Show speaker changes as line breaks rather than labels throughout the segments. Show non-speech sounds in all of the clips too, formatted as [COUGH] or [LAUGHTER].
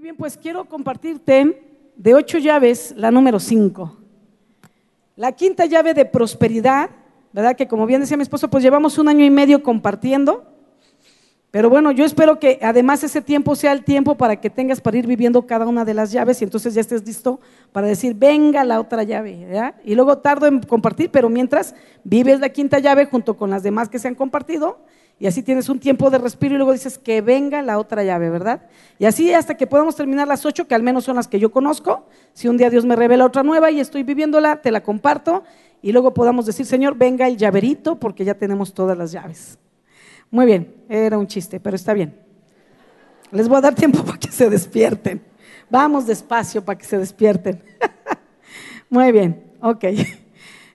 Bien, pues quiero compartirte de ocho llaves la número cinco. La quinta llave de prosperidad, ¿verdad? Que como bien decía mi esposo, pues llevamos un año y medio compartiendo. Pero bueno, yo espero que además ese tiempo sea el tiempo para que tengas para ir viviendo cada una de las llaves y entonces ya estés listo para decir, venga la otra llave, ¿verdad? Y luego tardo en compartir, pero mientras vives la quinta llave junto con las demás que se han compartido y así tienes un tiempo de respiro y luego dices que venga la otra llave, ¿verdad? Y así hasta que podamos terminar las ocho, que al menos son las que yo conozco. Si un día Dios me revela otra nueva y estoy viviéndola, te la comparto y luego podamos decir, Señor, venga el llaverito porque ya tenemos todas las llaves. Muy bien, era un chiste, pero está bien. Les voy a dar tiempo [LAUGHS] para que se despierten. Vamos despacio para que se despierten. [LAUGHS] Muy bien, ok.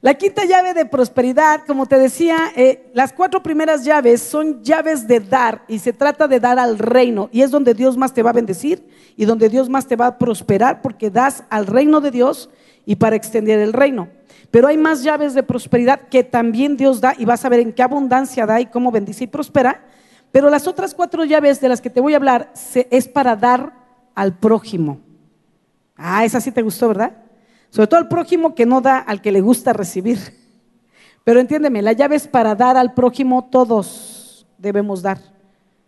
La quinta llave de prosperidad, como te decía, eh, las cuatro primeras llaves son llaves de dar y se trata de dar al reino y es donde Dios más te va a bendecir y donde Dios más te va a prosperar porque das al reino de Dios y para extender el reino. Pero hay más llaves de prosperidad que también Dios da y vas a ver en qué abundancia da y cómo bendice y prospera. Pero las otras cuatro llaves de las que te voy a hablar es para dar al prójimo. Ah, esa sí te gustó, ¿verdad? Sobre todo al prójimo que no da al que le gusta recibir. Pero entiéndeme, la llave es para dar al prójimo, todos debemos dar.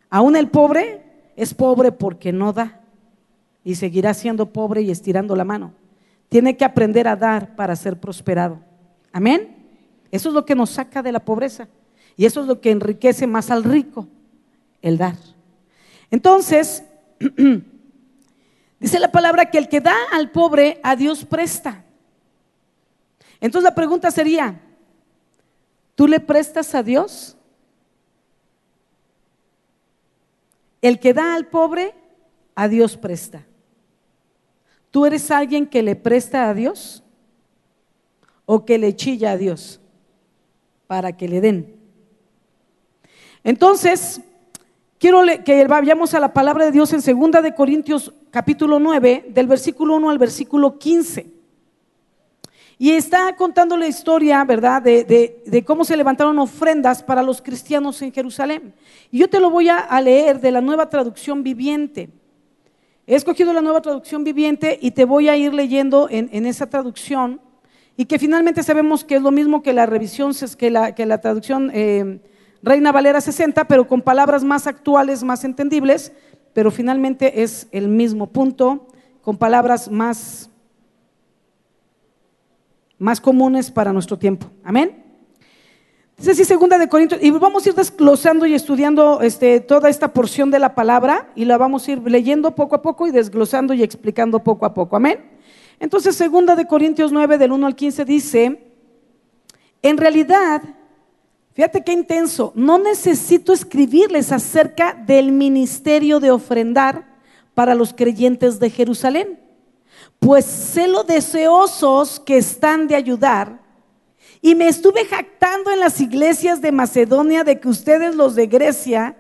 Aún el pobre es pobre porque no da y seguirá siendo pobre y estirando la mano. Tiene que aprender a dar para ser prosperado. Amén. Eso es lo que nos saca de la pobreza y eso es lo que enriquece más al rico, el dar. Entonces, [CLEARS THROAT] Dice la palabra que el que da al pobre, a Dios presta. Entonces la pregunta sería, ¿tú le prestas a Dios? El que da al pobre, a Dios presta. ¿Tú eres alguien que le presta a Dios? ¿O que le chilla a Dios para que le den? Entonces, quiero que vayamos a la palabra de Dios en 2 de Corintios capítulo 9, del versículo 1 al versículo 15. Y está contando la historia, ¿verdad?, de, cómo se levantaron ofrendas para los cristianos en Jerusalén. Y yo te lo voy a, leer de la nueva traducción viviente. He escogido la nueva traducción viviente y te voy a ir leyendo en, esa traducción. Y que finalmente sabemos que es lo mismo que la revisión, que la, que la traducción eh, Reina Valera 60, pero con palabras más actuales, más entendibles pero finalmente es el mismo punto, con palabras más, más comunes para nuestro tiempo. Amén. Dice así, segunda de Corintios, y vamos a ir desglosando y estudiando este, toda esta porción de la palabra y la vamos a ir leyendo poco a poco y desglosando y explicando poco a poco. Amén. Entonces, segunda de Corintios 9, del 1 al 15 dice, en realidad, Fíjate qué intenso. No necesito escribirles acerca del ministerio de ofrendar para los creyentes de Jerusalén, pues sé lo deseosos que están de ayudar. Y me estuve jactando en las iglesias de Macedonia de que ustedes, los de Grecia,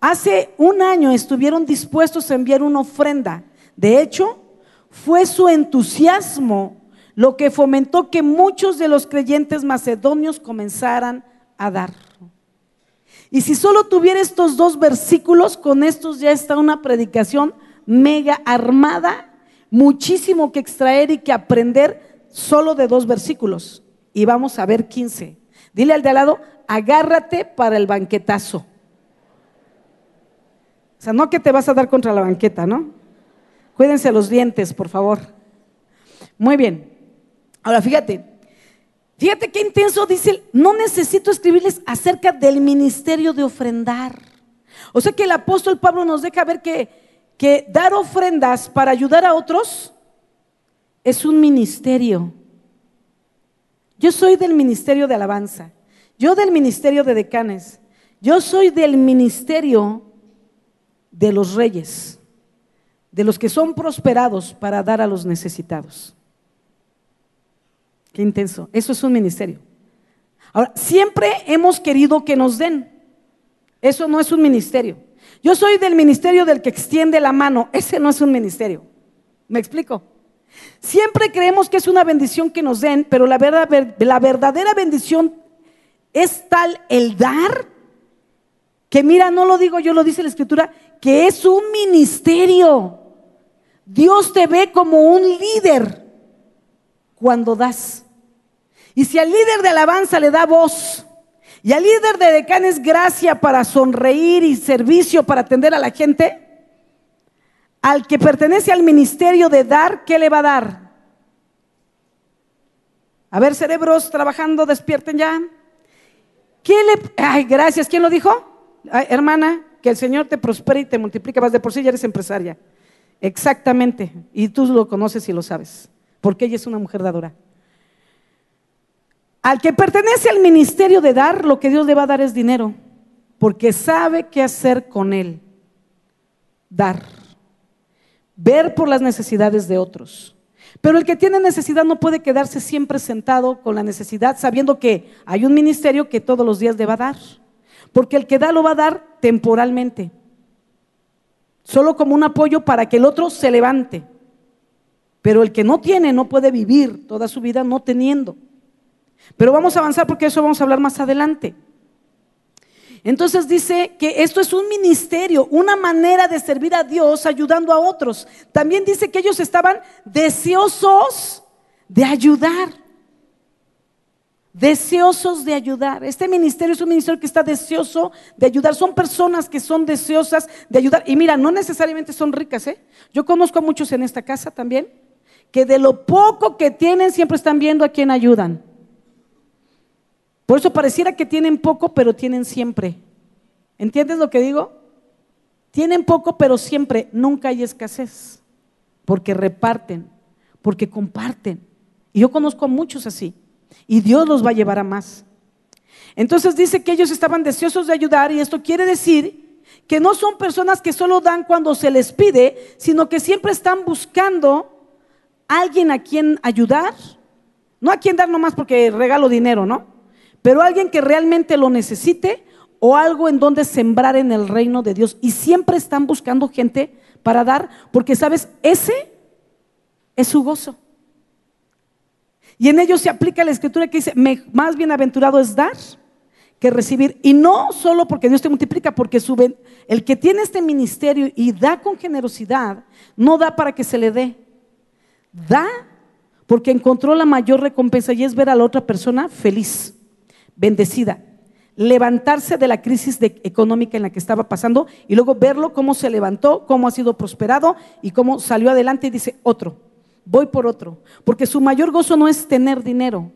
hace un año estuvieron dispuestos a enviar una ofrenda. De hecho, fue su entusiasmo lo que fomentó que muchos de los creyentes macedonios comenzaran a dar. Y si solo tuviera estos dos versículos, con estos ya está una predicación mega armada, muchísimo que extraer y que aprender solo de dos versículos. Y vamos a ver 15. Dile al de al lado, agárrate para el banquetazo. O sea, no que te vas a dar contra la banqueta, ¿no? Cuídense los dientes, por favor. Muy bien. Ahora fíjate, Fíjate qué intenso dice, no necesito escribirles acerca del ministerio de ofrendar. O sea que el apóstol Pablo nos deja ver que, que dar ofrendas para ayudar a otros es un ministerio. Yo soy del ministerio de alabanza, yo del ministerio de decanes, yo soy del ministerio de los reyes, de los que son prosperados para dar a los necesitados. Qué intenso. Eso es un ministerio. Ahora, siempre hemos querido que nos den. Eso no es un ministerio. Yo soy del ministerio del que extiende la mano. Ese no es un ministerio. ¿Me explico? Siempre creemos que es una bendición que nos den, pero la, verdad, la verdadera bendición es tal el dar que mira, no lo digo yo, lo dice la escritura, que es un ministerio. Dios te ve como un líder cuando das. Y si al líder de alabanza le da voz y al líder de decanes gracia para sonreír y servicio para atender a la gente, al que pertenece al ministerio de dar, ¿qué le va a dar? A ver, cerebros trabajando, despierten ya. ¿Qué le... Ay, gracias. ¿Quién lo dijo? hermana, que el Señor te prospere y te multiplique. Vas de por sí ya eres empresaria. Exactamente. Y tú lo conoces y lo sabes. Porque ella es una mujer dadora. Al que pertenece al ministerio de dar, lo que Dios le va a dar es dinero. Porque sabe qué hacer con él. Dar. Ver por las necesidades de otros. Pero el que tiene necesidad no puede quedarse siempre sentado con la necesidad, sabiendo que hay un ministerio que todos los días le va a dar. Porque el que da lo va a dar temporalmente. Solo como un apoyo para que el otro se levante. Pero el que no tiene no puede vivir toda su vida no teniendo. Pero vamos a avanzar porque eso vamos a hablar más adelante. Entonces dice que esto es un ministerio, una manera de servir a Dios ayudando a otros. También dice que ellos estaban deseosos de ayudar. Deseosos de ayudar. Este ministerio es un ministerio que está deseoso de ayudar. Son personas que son deseosas de ayudar. Y mira, no necesariamente son ricas. ¿eh? Yo conozco a muchos en esta casa también, que de lo poco que tienen siempre están viendo a quién ayudan. Por eso pareciera que tienen poco, pero tienen siempre. ¿Entiendes lo que digo? Tienen poco, pero siempre, nunca hay escasez, porque reparten, porque comparten. Y yo conozco a muchos así, y Dios los va a llevar a más. Entonces dice que ellos estaban deseosos de ayudar, y esto quiere decir que no son personas que solo dan cuando se les pide, sino que siempre están buscando alguien a quien ayudar, no a quien dar nomás porque regalo dinero, ¿no? Pero alguien que realmente lo necesite o algo en donde sembrar en el reino de Dios. Y siempre están buscando gente para dar, porque sabes, ese es su gozo. Y en ellos se aplica la escritura que dice, más bienaventurado es dar que recibir. Y no solo porque Dios te multiplica, porque el que tiene este ministerio y da con generosidad, no da para que se le dé. Da porque encontró la mayor recompensa y es ver a la otra persona feliz bendecida, levantarse de la crisis económica en la que estaba pasando y luego verlo cómo se levantó, cómo ha sido prosperado y cómo salió adelante y dice, otro, voy por otro. Porque su mayor gozo no es tener dinero,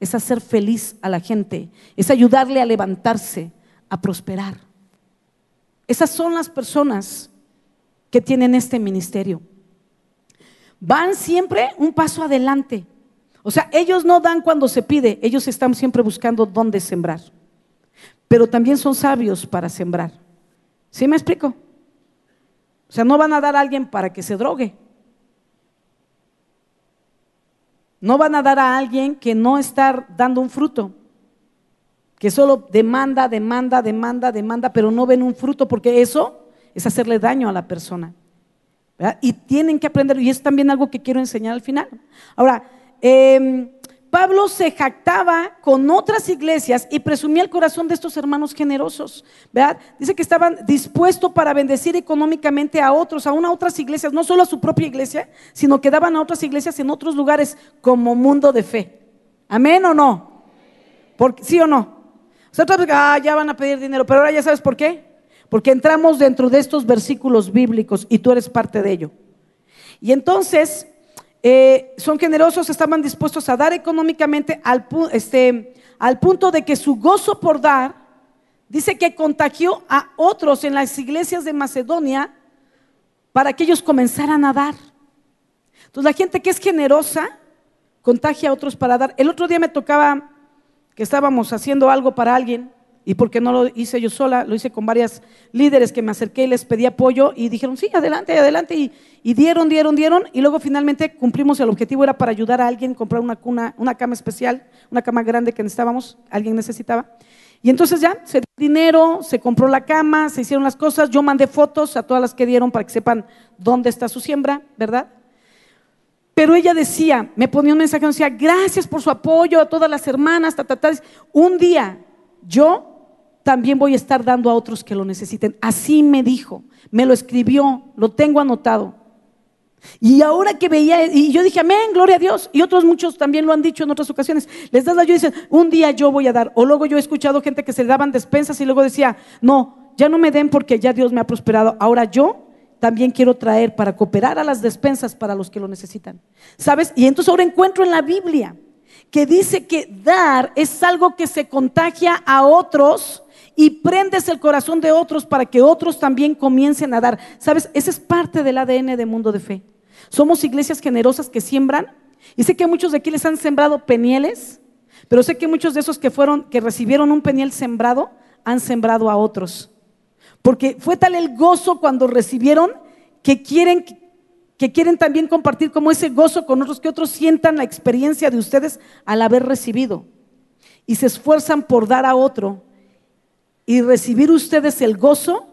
es hacer feliz a la gente, es ayudarle a levantarse, a prosperar. Esas son las personas que tienen este ministerio. Van siempre un paso adelante. O sea, ellos no dan cuando se pide, ellos están siempre buscando dónde sembrar. Pero también son sabios para sembrar. ¿Sí me explico? O sea, no van a dar a alguien para que se drogue. No van a dar a alguien que no está dando un fruto, que solo demanda, demanda, demanda, demanda, pero no ven un fruto porque eso es hacerle daño a la persona. Y tienen que aprender, y es también algo que quiero enseñar al final. Ahora, Em, Pablo se jactaba con otras iglesias y presumía el corazón de estos hermanos generosos. ¿verdad? Dice que estaban dispuestos para bendecir económicamente a otros, aún a otras iglesias, no solo a su propia iglesia, sino que daban a otras iglesias en otros lugares como mundo de fe. ¿Amén o no? ¿Sí o no? O sea, ah, ya van a pedir dinero, pero ahora ya sabes por qué. Porque entramos dentro de estos versículos bíblicos y tú eres parte de ello. Y entonces, eh, son generosos, estaban dispuestos a dar económicamente al, este, al punto de que su gozo por dar, dice que contagió a otros en las iglesias de Macedonia para que ellos comenzaran a dar. Entonces la gente que es generosa contagia a otros para dar. El otro día me tocaba que estábamos haciendo algo para alguien y porque no lo hice yo sola, lo hice con varias líderes que me acerqué y les pedí apoyo y dijeron, sí, adelante, adelante. Y, dieron, dieron, dieron. Y luego finalmente cumplimos el objetivo, era para ayudar a alguien, comprar una, cuna, una cama especial, una cama grande que necesitábamos, alguien necesitaba. Y entonces ya, se dio dinero, se compró la cama, se hicieron las cosas. Yo mandé fotos a todas las que dieron para que sepan dónde está su siembra, ¿verdad? Pero ella decía, me ponía un mensaje, decía, gracias por su apoyo a todas las hermanas, ta, ta, ta. Un día yo también voy a estar dando a otros que lo necesiten. Así me dijo, me lo escribió, lo tengo anotado. Y ahora que veía, y yo dije, amén, gloria a Dios. Y otros muchos también lo han dicho en otras ocasiones. Les das la ayuda y dicen, un día yo voy a dar. O luego yo he escuchado gente que se le daban despensas y luego decía, no, ya no me den porque ya Dios me ha prosperado. Ahora yo también quiero traer para cooperar a las despensas para los que lo necesitan. ¿Sabes? Y entonces ahora encuentro en la Biblia que dice que dar es algo que se contagia a otros y prendes el corazón de otros para que otros también comiencen a dar. ¿Sabes? Esa es parte del ADN de Mundo de Fe. Somos iglesias generosas que siembran. Y sé que muchos de aquí les han sembrado penieles, pero sé que muchos de esos que fueron, que recibieron un peniel sembrado, han sembrado a otros. Porque fue tal el gozo cuando recibieron que quieren, que quieren también compartir como ese gozo con otros, que otros sientan la experiencia de ustedes al haber recibido. Y se esfuerzan por dar a otro y recibir ustedes el gozo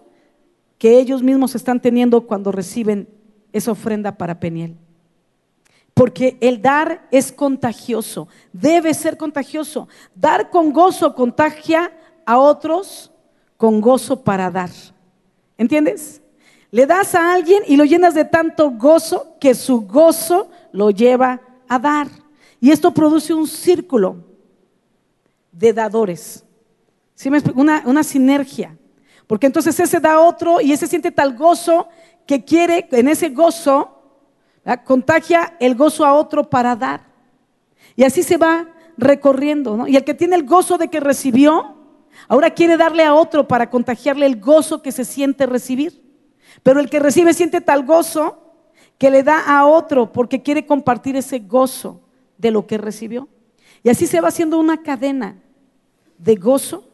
que ellos mismos están teniendo cuando reciben esa ofrenda para Peniel. Porque el dar es contagioso, debe ser contagioso. Dar con gozo contagia a otros con gozo para dar. ¿Entiendes? Le das a alguien y lo llenas de tanto gozo que su gozo lo lleva a dar. Y esto produce un círculo de dadores. ¿Sí me una, sinergia. Porque entonces ese da otro y ese siente tal gozo que quiere, en ese gozo, contagia el gozo a otro para dar. Y así se va recorriendo. Y el que tiene el gozo de que recibió, ahora quiere darle a otro para contagiarle el gozo que se siente recibir. Pero el que recibe siente tal gozo que le da a otro porque quiere compartir ese gozo de lo que recibió. Y así se va haciendo una cadena de gozo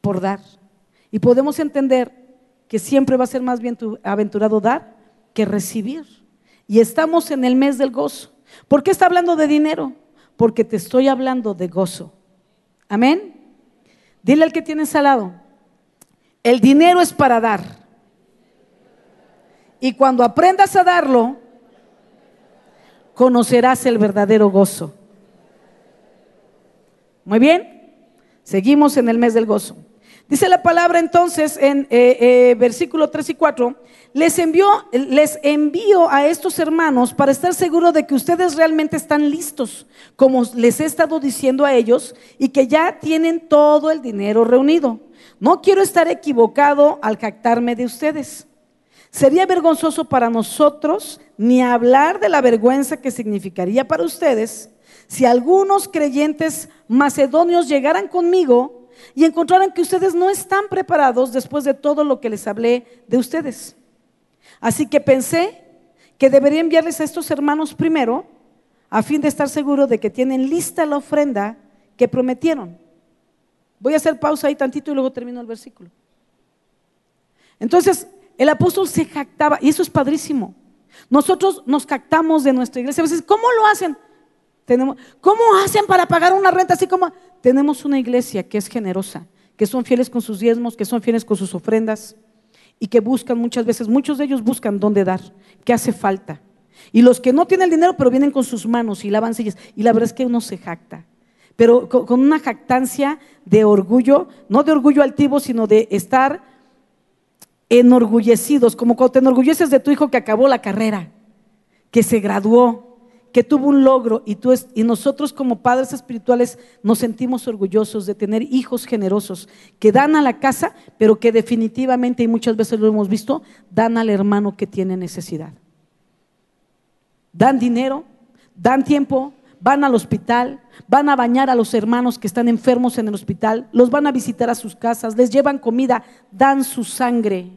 por dar. Y podemos entender que siempre va a ser más bien aventurado dar que recibir. Y estamos en el mes del gozo. ¿Por qué está hablando de dinero? Porque te estoy hablando de gozo. Amén. Dile al que tienes al lado, el dinero es para dar. Y cuando aprendas a darlo, conocerás el verdadero gozo. Muy bien, seguimos en el mes del gozo. Dice la palabra entonces en eh, eh, versículo 3 y 4, les, envió, les envío a estos hermanos para estar seguro de que ustedes realmente están listos, como les he estado diciendo a ellos, y que ya tienen todo el dinero reunido. No quiero estar equivocado al jactarme de ustedes. Sería vergonzoso para nosotros ni hablar de la vergüenza que significaría para ustedes si algunos creyentes macedonios llegaran conmigo y encontraron que ustedes no están preparados después de todo lo que les hablé de ustedes. Así que pensé que debería enviarles a estos hermanos primero a fin de estar seguro de que tienen lista la ofrenda que prometieron. Voy a hacer pausa ahí tantito y luego termino el versículo. Entonces, el apóstol se jactaba, y eso es padrísimo. Nosotros nos jactamos de nuestra iglesia. A veces, ¿cómo lo hacen? Tenemos, ¿Cómo hacen para pagar una renta así como? Tenemos una iglesia que es generosa, que son fieles con sus diezmos, que son fieles con sus ofrendas y que buscan muchas veces, muchos de ellos buscan dónde dar, qué hace falta. Y los que no tienen el dinero, pero vienen con sus manos y lavan sillas. Y la verdad es que uno se jacta. Pero con una jactancia de orgullo, no de orgullo altivo, sino de estar enorgullecidos, como cuando te enorgulleces de tu hijo que acabó la carrera, que se graduó, que tuvo un logro y, tú y nosotros como padres espirituales nos sentimos orgullosos de tener hijos generosos que dan a la casa, pero que definitivamente, y muchas veces lo hemos visto, dan al hermano que tiene necesidad. Dan dinero, dan tiempo, van al hospital, van a bañar a los hermanos que están enfermos en el hospital, los van a visitar a sus casas, les llevan comida, dan su sangre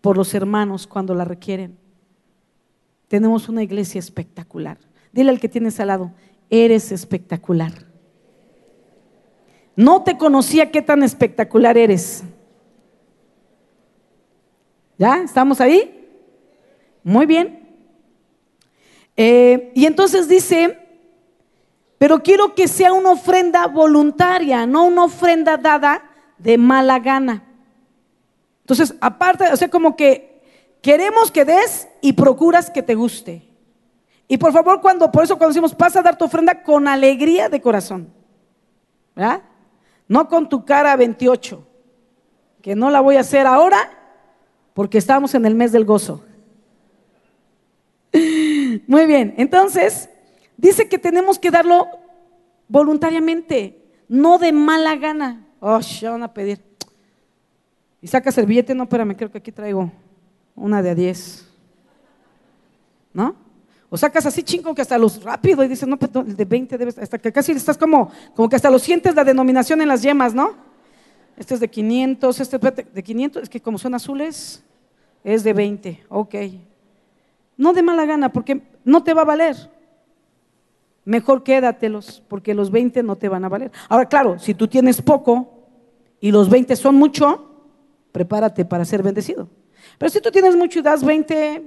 por los hermanos cuando la requieren. Tenemos una iglesia espectacular. Dile al que tienes al lado, eres espectacular. No te conocía qué tan espectacular eres. ¿Ya? ¿Estamos ahí? Muy bien. Eh, y entonces dice, pero quiero que sea una ofrenda voluntaria, no una ofrenda dada de mala gana. Entonces, aparte, o sea, como que Queremos que des y procuras que te guste. Y por favor, cuando, por eso cuando decimos, pasa a dar tu ofrenda con alegría de corazón. ¿Verdad? No con tu cara 28, que no la voy a hacer ahora porque estamos en el mes del gozo. [LAUGHS] Muy bien, entonces dice que tenemos que darlo voluntariamente, no de mala gana. Oh, ya van a pedir. Y sacas el billete, no, espérame, creo que aquí traigo una de a 10. ¿No? O sacas así chingo que hasta los rápido y dices, no, pero el de 20 debes, hasta que casi estás como, como que hasta lo sientes la denominación en las yemas, ¿no? Este es de 500, este de 500, es que como son azules, es de 20, ok. No de mala gana, porque no te va a valer. Mejor quédatelos, porque los 20 no te van a valer. Ahora, claro, si tú tienes poco y los 20 son mucho, prepárate para ser bendecido. Pero si tú tienes mucho y das 20,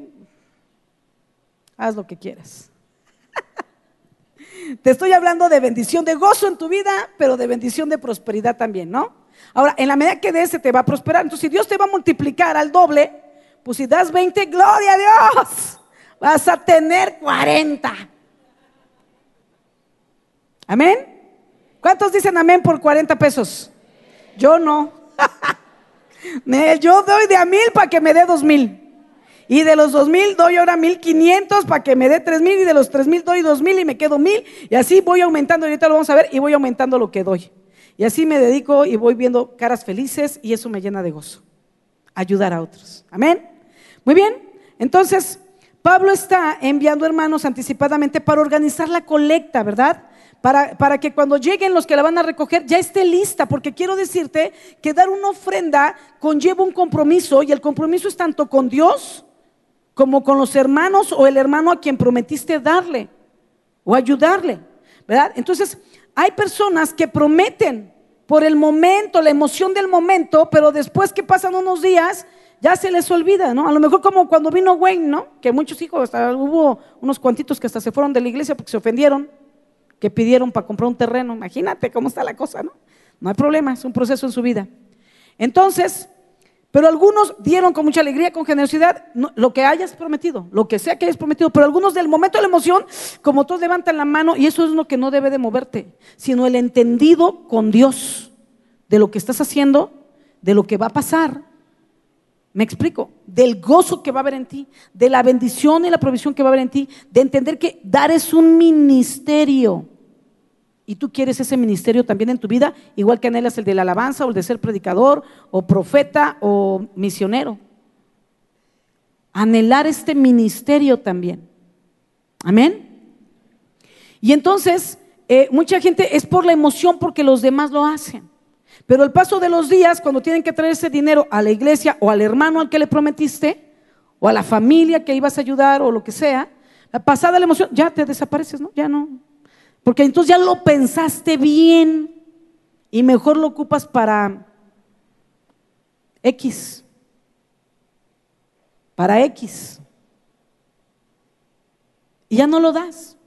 haz lo que quieras. [LAUGHS] Te estoy hablando de bendición, de gozo en tu vida, pero de bendición de prosperidad también, ¿no? Ahora, en la medida que des, se te va a prosperar. Entonces, si Dios te va a multiplicar al doble, pues si das 20, gloria a Dios, vas a tener 40. Amén. ¿Cuántos dicen amén por 40 pesos? Yo no. [LAUGHS] Yo doy de a mil para que me dé dos mil. Y de los dos mil doy ahora mil quinientos para que me dé tres mil. Y de los tres mil doy dos mil y me quedo mil. Y así voy aumentando. Ahorita lo vamos a ver. Y voy aumentando lo que doy. Y así me dedico y voy viendo caras felices. Y eso me llena de gozo. Ayudar a otros. Amén. Muy bien. Entonces, Pablo está enviando hermanos anticipadamente para organizar la colecta, ¿verdad? Para, que cuando lleguen los que la van a recoger ya esté lista, porque quiero decirte que dar una ofrenda conlleva un compromiso y el compromiso es tanto con Dios como con los hermanos o el hermano a quien prometiste darle o ayudarle, ¿verdad? Entonces, hay personas que prometen por el momento, la emoción del momento, pero después que pasan unos días, ya se les olvida, ¿no? A lo mejor como cuando vino Wayne, ¿no? Que muchos hijos, hasta hubo unos cuantitos que hasta se fueron de la iglesia porque se ofendieron que pidieron para comprar un terreno. Imagínate cómo está la cosa, ¿no? No hay problema, es un proceso en su vida. Entonces, pero algunos dieron con mucha alegría, con generosidad, lo que hayas prometido, lo que sea que hayas prometido, pero algunos del momento de la emoción, como todos levantan la mano, y eso es lo que no debe de moverte, sino el entendido con Dios de lo que estás haciendo, de lo que va a pasar. Me explico, del gozo que va a haber en ti, de la bendición y la provisión que va a haber en ti, de entender que dar es un ministerio. Y tú quieres ese ministerio también en tu vida, igual que anhelas el de la alabanza o el de ser predicador o profeta o misionero. Anhelar este ministerio también. Amén. Y entonces, eh, mucha gente es por la emoción porque los demás lo hacen. Pero el paso de los días, cuando tienen que traer ese dinero a la iglesia o al hermano al que le prometiste, o a la familia que ibas a ayudar o lo que sea, la pasada la emoción, ya te desapareces, ¿no? Ya no. Porque entonces ya lo pensaste bien y mejor lo ocupas para X. Para X. Y ya no lo das.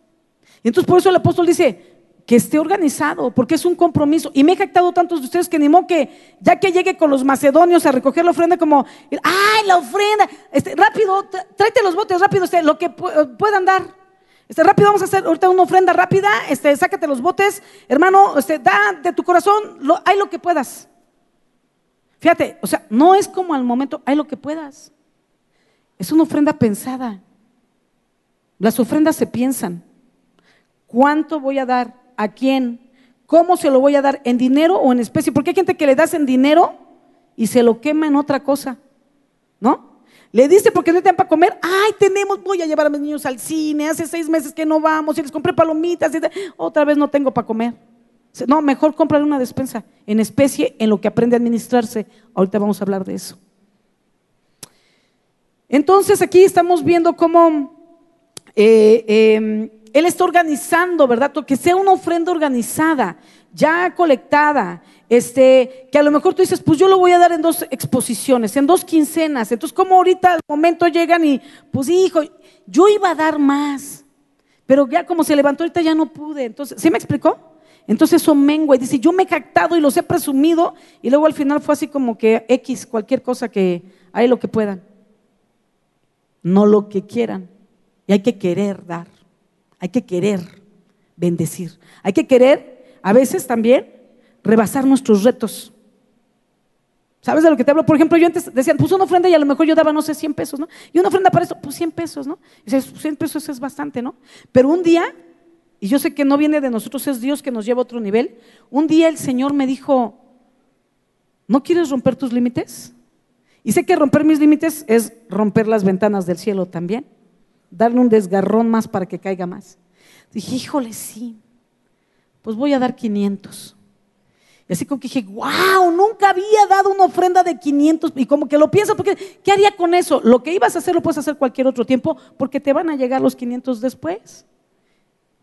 Y entonces por eso el apóstol dice, que esté organizado, porque es un compromiso. Y me he jactado tantos de ustedes que ni modo que ya que llegue con los macedonios a recoger la ofrenda, como, ¡ay, la ofrenda! Este, rápido, tráete los botes, rápido, este, lo que puedan dar. Este, rápido, vamos a hacer ahorita una ofrenda rápida, este, sácate los botes, hermano, este, da de tu corazón, lo, hay lo que puedas. Fíjate, o sea, no es como al momento, hay lo que puedas. Es una ofrenda pensada. Las ofrendas se piensan. ¿Cuánto voy a dar? ¿A quién? ¿Cómo se lo voy a dar? ¿En dinero o en especie? Porque hay gente que le das en dinero y se lo quema en otra cosa. ¿No? Le dice porque no te dan para comer. Ay, tenemos, voy a llevar a mis niños al cine. Hace seis meses que no vamos y les compré palomitas. Y otra vez no tengo para comer. No, mejor comprarle una despensa en especie en lo que aprende a administrarse. Ahorita vamos a hablar de eso. Entonces aquí estamos viendo cómo eh, em, él está organizando, ¿verdad? Que sea una ofrenda organizada, ya colectada, este, que a lo mejor tú dices, pues yo lo voy a dar en dos exposiciones, en dos quincenas. Entonces, como ahorita al momento llegan y, pues hijo, yo iba a dar más, pero ya como se levantó ahorita ya no pude. Entonces, ¿sí me explicó? Entonces eso mengua y dice, yo me he captado y los he presumido y luego al final fue así como que X, cualquier cosa que hay lo que puedan. No lo que quieran. Y hay que querer dar. Hay que querer bendecir. Hay que querer, a veces también, rebasar nuestros retos. ¿Sabes de lo que te hablo? Por ejemplo, yo antes decía, pues una ofrenda y a lo mejor yo daba, no sé, 100 pesos, ¿no? Y una ofrenda para eso, pues 100 pesos, ¿no? Y dices, 100 pesos es bastante, ¿no? Pero un día, y yo sé que no viene de nosotros, es Dios que nos lleva a otro nivel, un día el Señor me dijo, ¿no quieres romper tus límites? Y sé que romper mis límites es romper las ventanas del cielo también, darle un desgarrón más para que caiga más. Dije, híjole, sí, pues voy a dar 500. Y así como que dije, wow, nunca había dado una ofrenda de 500. Y como que lo piensas, porque ¿qué haría con eso? Lo que ibas a hacer lo puedes hacer cualquier otro tiempo porque te van a llegar los 500 después.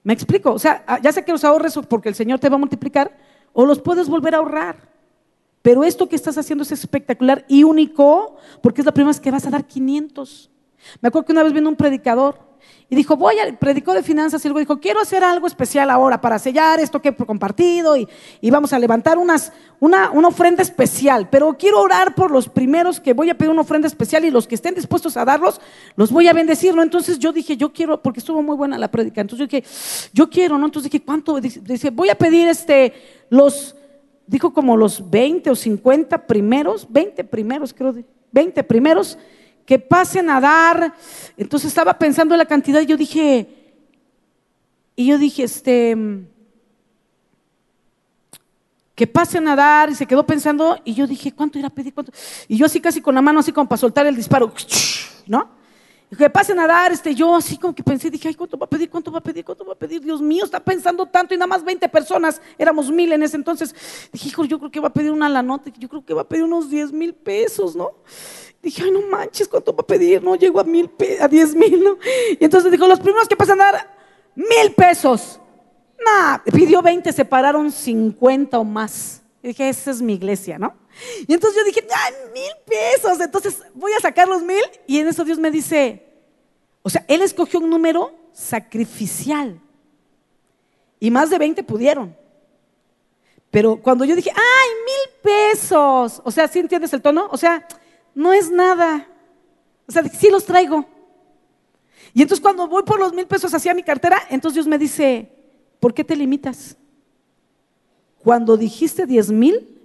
¿Me explico? O sea, ah, ya sé que los ahorres porque el Señor te va a multiplicar o los puedes volver a ahorrar. Pero esto que estás haciendo es espectacular y único porque es la primera vez que vas a dar 500. Me acuerdo que una vez vino un predicador y dijo, voy a, predicó de finanzas y luego dijo, quiero hacer algo especial ahora para sellar esto que he compartido y, vamos a levantar unas, una, una, ofrenda especial, pero quiero orar por los primeros que voy a pedir una ofrenda especial y los que estén dispuestos a darlos, los voy a bendecir, ¿no? Entonces yo dije, yo quiero, porque estuvo muy buena la prédica, entonces yo dije, yo quiero, ¿no? Entonces dije, ¿cuánto? Dice, voy a pedir este, los, dijo como los 20 o 50 primeros, 20 primeros creo, 20 primeros que pasen a dar. Entonces estaba pensando en la cantidad y yo dije, y yo dije, este, que pasen a dar y se quedó pensando y yo dije, ¿cuánto irá a pedir? Y yo así casi con la mano así como para soltar el disparo, ¿no? Que pasen a dar, este, yo así como que pensé, dije, ay, ¿cuánto va a pedir? ¿Cuánto va a pedir? ¿Cuánto va a pedir? Dios mío, está pensando tanto y nada más 20 personas, éramos mil en ese entonces. Dije, hijo, yo creo que va a pedir una la nota, yo creo que va a pedir unos 10 mil pesos, ¿no? Dije, ay, no manches, ¿cuánto va a pedir? No, llego a mil, a diez mil, ¿no? Y entonces dijo, los primeros que pasan a dar mil pesos. Nah, pidió 20, se pararon 50 o más. Y dije, esa es mi iglesia, ¿no? Y entonces yo dije, ay, mil pesos. Entonces voy a sacar los mil. Y en eso Dios me dice, o sea, Él escogió un número sacrificial. Y más de 20 pudieron. Pero cuando yo dije, ay, mil pesos. O sea, ¿sí entiendes el tono? O sea, no es nada. O sea, sí los traigo. Y entonces cuando voy por los mil pesos hacia mi cartera, entonces Dios me dice, ¿por qué te limitas? Cuando dijiste diez mil,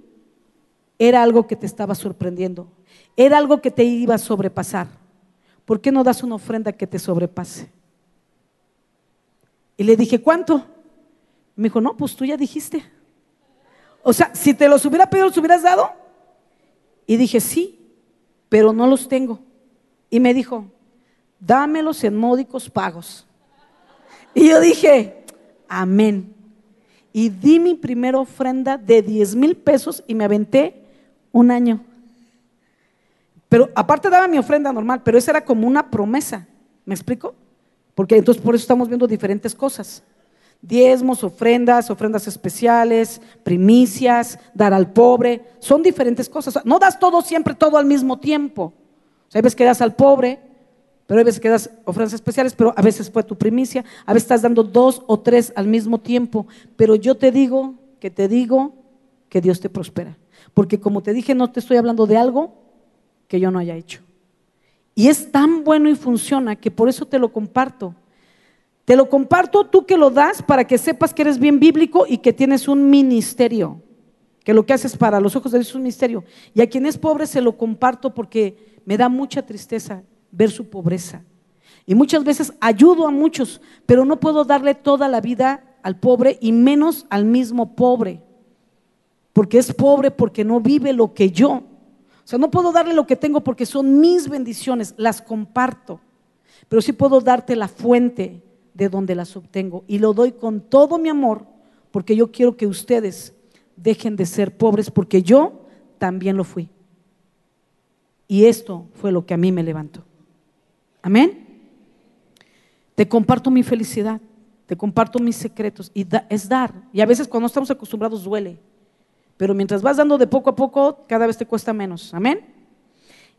era algo que te estaba sorprendiendo, era algo que te iba a sobrepasar. ¿Por qué no das una ofrenda que te sobrepase? Y le dije, ¿cuánto? Me dijo, no, pues tú ya dijiste. O sea, si te los hubiera pedido, los hubieras dado. Y dije, sí, pero no los tengo. Y me dijo, dámelos en módicos pagos. Y yo dije, amén. Y di mi primera ofrenda de 10 mil pesos y me aventé un año. Pero aparte daba mi ofrenda normal, pero esa era como una promesa. ¿Me explico? Porque entonces por eso estamos viendo diferentes cosas. Diezmos, ofrendas, ofrendas especiales, primicias, dar al pobre, son diferentes cosas. No das todo siempre, todo al mismo tiempo. Veces que das al pobre, pero hay veces que das ofrendas especiales, pero a veces fue tu primicia, a veces estás dando dos o tres al mismo tiempo. Pero yo te digo, que te digo, que Dios te prospera. Porque como te dije, no te estoy hablando de algo que yo no haya hecho. Y es tan bueno y funciona que por eso te lo comparto. Te lo comparto tú que lo das para que sepas que eres bien bíblico y que tienes un ministerio. Que lo que haces para los ojos de Dios es un ministerio. Y a quien es pobre se lo comparto porque me da mucha tristeza ver su pobreza. Y muchas veces ayudo a muchos, pero no puedo darle toda la vida al pobre y menos al mismo pobre. Porque es pobre porque no vive lo que yo. O sea, no puedo darle lo que tengo porque son mis bendiciones, las comparto. Pero sí puedo darte la fuente, de donde las obtengo. Y lo doy con todo mi amor, porque yo quiero que ustedes dejen de ser pobres, porque yo también lo fui. Y esto fue lo que a mí me levantó. Amén. Te comparto mi felicidad, te comparto mis secretos. Y es dar. Y a veces cuando estamos acostumbrados duele. Pero mientras vas dando de poco a poco, cada vez te cuesta menos. Amén.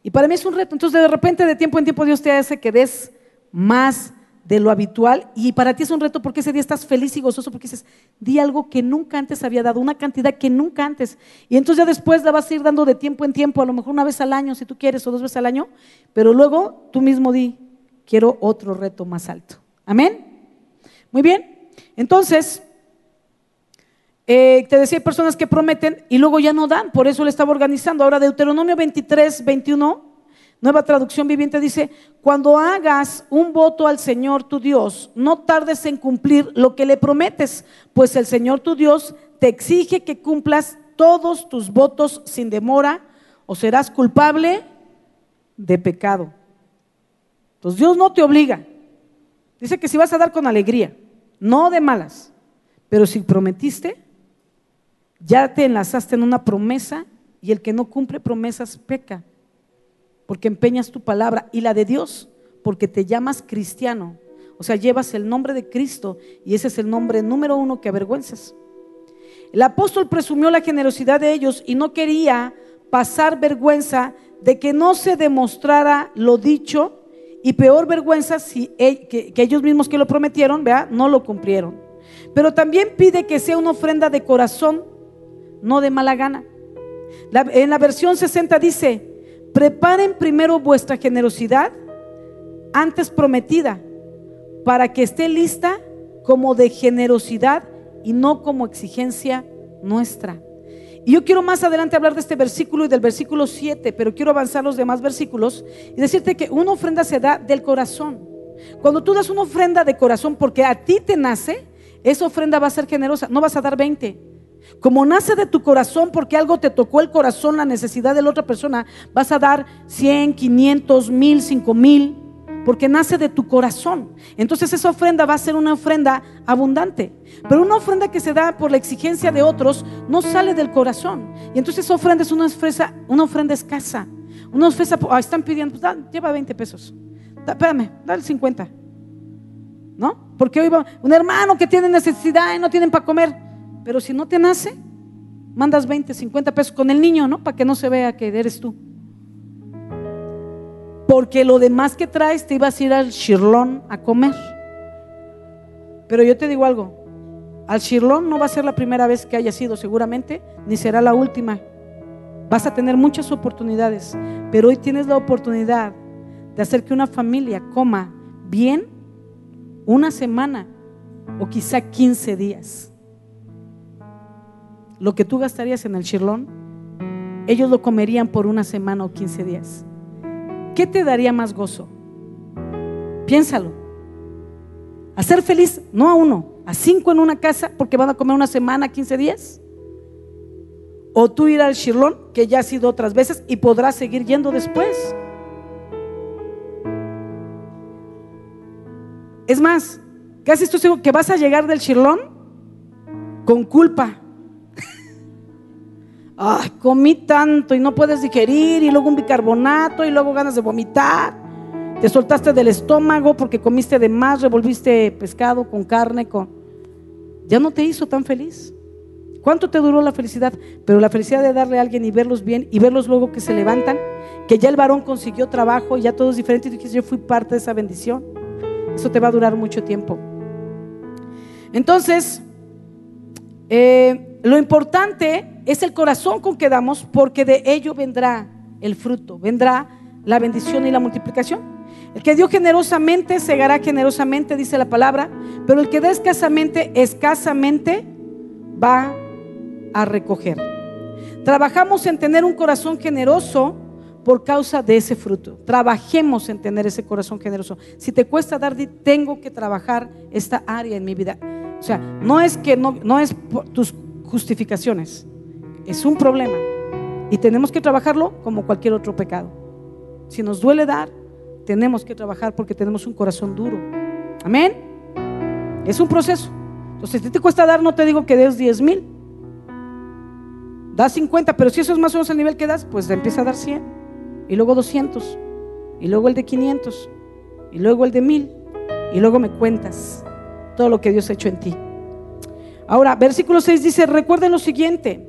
Y para mí es un reto. Entonces de repente, de tiempo en tiempo, Dios te hace que des más de lo habitual y para ti es un reto porque ese día estás feliz y gozoso porque dices, di algo que nunca antes había dado, una cantidad que nunca antes. Y entonces ya después la vas a ir dando de tiempo en tiempo, a lo mejor una vez al año si tú quieres o dos veces al año, pero luego tú mismo di, quiero otro reto más alto. Amén. Muy bien. Entonces, Eh, te decía, hay personas que prometen y luego ya no dan, por eso le estaba organizando. Ahora, Deuteronomio 23, 21, nueva traducción viviente dice, cuando hagas un voto al Señor tu Dios, no tardes en cumplir lo que le prometes, pues el Señor tu Dios te exige que cumplas todos tus votos sin demora o serás culpable de pecado. Entonces Dios no te obliga. Dice que si vas a dar con alegría, no de malas, pero si prometiste, ya te enlazaste en una promesa y el que no cumple promesas peca, porque empeñas tu palabra y la de Dios, porque te llamas cristiano. O sea, llevas el nombre de Cristo y ese es el nombre número uno que avergüenzas. El apóstol presumió la generosidad de ellos y no quería pasar vergüenza de que no se demostrara lo dicho y peor vergüenza si e, que, ellos mismos que lo prometieron, vea, no lo cumplieron. Pero también pide que sea una ofrenda de corazón, no de mala gana. en la versión 60 dice, preparen primero vuestra generosidad antes prometida, para que esté lista como de generosidad y no como exigencia nuestra. Y yo quiero más adelante hablar de este versículo y del versículo 7, pero quiero avanzar los demás versículos y decirte que una ofrenda se da del corazón. Cuando tú das una ofrenda de corazón porque a ti te nace, esa ofrenda va a ser generosa, no vas a dar 20. Como nace de tu corazón porque algo te tocó el corazón, la necesidad de la otra persona, vas a dar 100, 500, 1000, 5000 porque nace de tu corazón. Entonces esa ofrenda va a ser una ofrenda abundante. Pero una ofrenda que se da por la exigencia de otros no sale del corazón. Y entonces esa ofrenda es una ofrenda, una ofrenda escasa. Una ofrenda, están pidiendo, pues, lleva 20 pesos. espérame, dale 50. ¿No? Porque hoy va un hermano que tiene necesidad y no tienen para comer. Pero si no te nace, mandas 20, 50 pesos con el niño, ¿no? Para que no se vea que eres tú porque lo demás que traes te ibas a ir al Shirlón a comer. Pero yo te digo algo, al Shirlón no va a ser la primera vez que haya sido seguramente, ni será la última. Vas a tener muchas oportunidades, pero hoy tienes la oportunidad de hacer que una familia coma bien una semana o quizá 15 días. Lo que tú gastarías en el Shirlón, ellos lo comerían por una semana o 15 días. ¿Qué te daría más gozo? Piénsalo. Hacer feliz no a uno, a cinco en una casa porque van a comer una semana, 15 días. O tú ir al Shirlón, que ya has ido otras veces y podrás seguir yendo después. Es más, casi estoy seguro que vas a llegar del Shirlón con culpa ay, comí tanto y no puedes digerir, y luego un bicarbonato, y luego ganas de vomitar. Te soltaste del estómago porque comiste de más, revolviste pescado con carne, con... Ya no te hizo tan feliz. ¿Cuánto te duró la felicidad? Pero la felicidad de darle a alguien y verlos bien y verlos luego que se levantan, que ya el varón consiguió trabajo y ya todo es diferente y yo fui parte de esa bendición. Eso te va a durar mucho tiempo. Entonces, eh, lo importante es el corazón con que damos, porque de ello vendrá el fruto, vendrá la bendición y la multiplicación. El que dio generosamente segará generosamente, dice la palabra, pero el que da escasamente, escasamente va a recoger. Trabajamos en tener un corazón generoso por causa de ese fruto. Trabajemos en tener ese corazón generoso. Si te cuesta dar, tengo que trabajar esta área en mi vida. O sea, no es que no, no es tus justificaciones. Es un problema y tenemos que trabajarlo como cualquier otro pecado. Si nos duele dar, tenemos que trabajar porque tenemos un corazón duro. Amén. Es un proceso. Entonces, si te cuesta dar, no te digo que des 10 mil. Da 50, pero si eso es más o menos el nivel que das, pues empieza a dar 100. Y luego 200. Y luego el de 500. Y luego el de 1000. Y luego me cuentas todo lo que Dios ha hecho en ti. Ahora, versículo 6 dice, recuerden lo siguiente.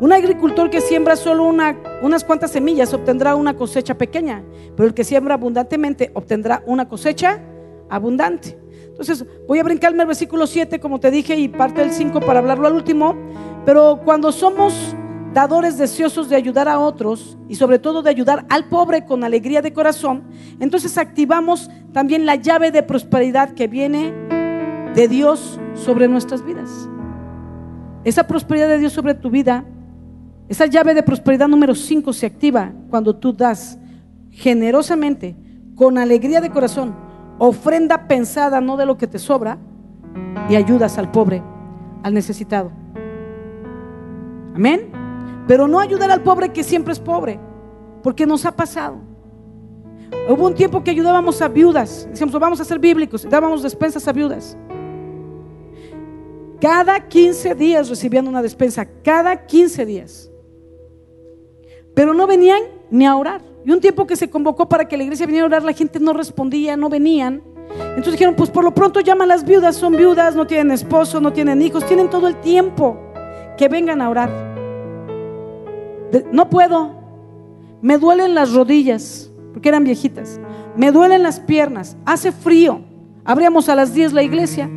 Un agricultor que siembra solo unas cuantas semillas obtendrá una cosecha pequeña, pero el que siembra abundantemente obtendrá una cosecha abundante. Entonces, voy a brincarme al versículo 7, como te dije, y parte del 5 para hablarlo al último. Pero cuando somos dadores deseosos de ayudar a otros y sobre todo de ayudar al pobre con alegría de corazón, entonces activamos también la llave de prosperidad que viene de Dios sobre nuestras vidas. esa prosperidad de Dios sobre tu vida, esa llave de prosperidad número 5 se activa cuando tú das generosamente, con alegría de corazón, ofrenda pensada, no de lo que te sobra, y ayudas al pobre, al necesitado. Amén. Pero no ayudar al pobre que siempre es pobre, porque nos ha pasado. Hubo un tiempo que ayudábamos a viudas, decíamos, vamos a ser bíblicos, dábamos despensas a viudas. Cada 15 días recibían una despensa, cada 15 días. Pero no venían ni a orar. Y un tiempo que se convocó para que la iglesia viniera a orar, la gente no respondía, no venían. Entonces dijeron, pues por lo pronto llaman las viudas, son viudas, no tienen esposo, no tienen hijos, tienen todo el tiempo que vengan a orar. no puedo, me duelen las rodillas, porque eran viejitas, me duelen las piernas, hace frío, abríamos a las 10 la iglesia,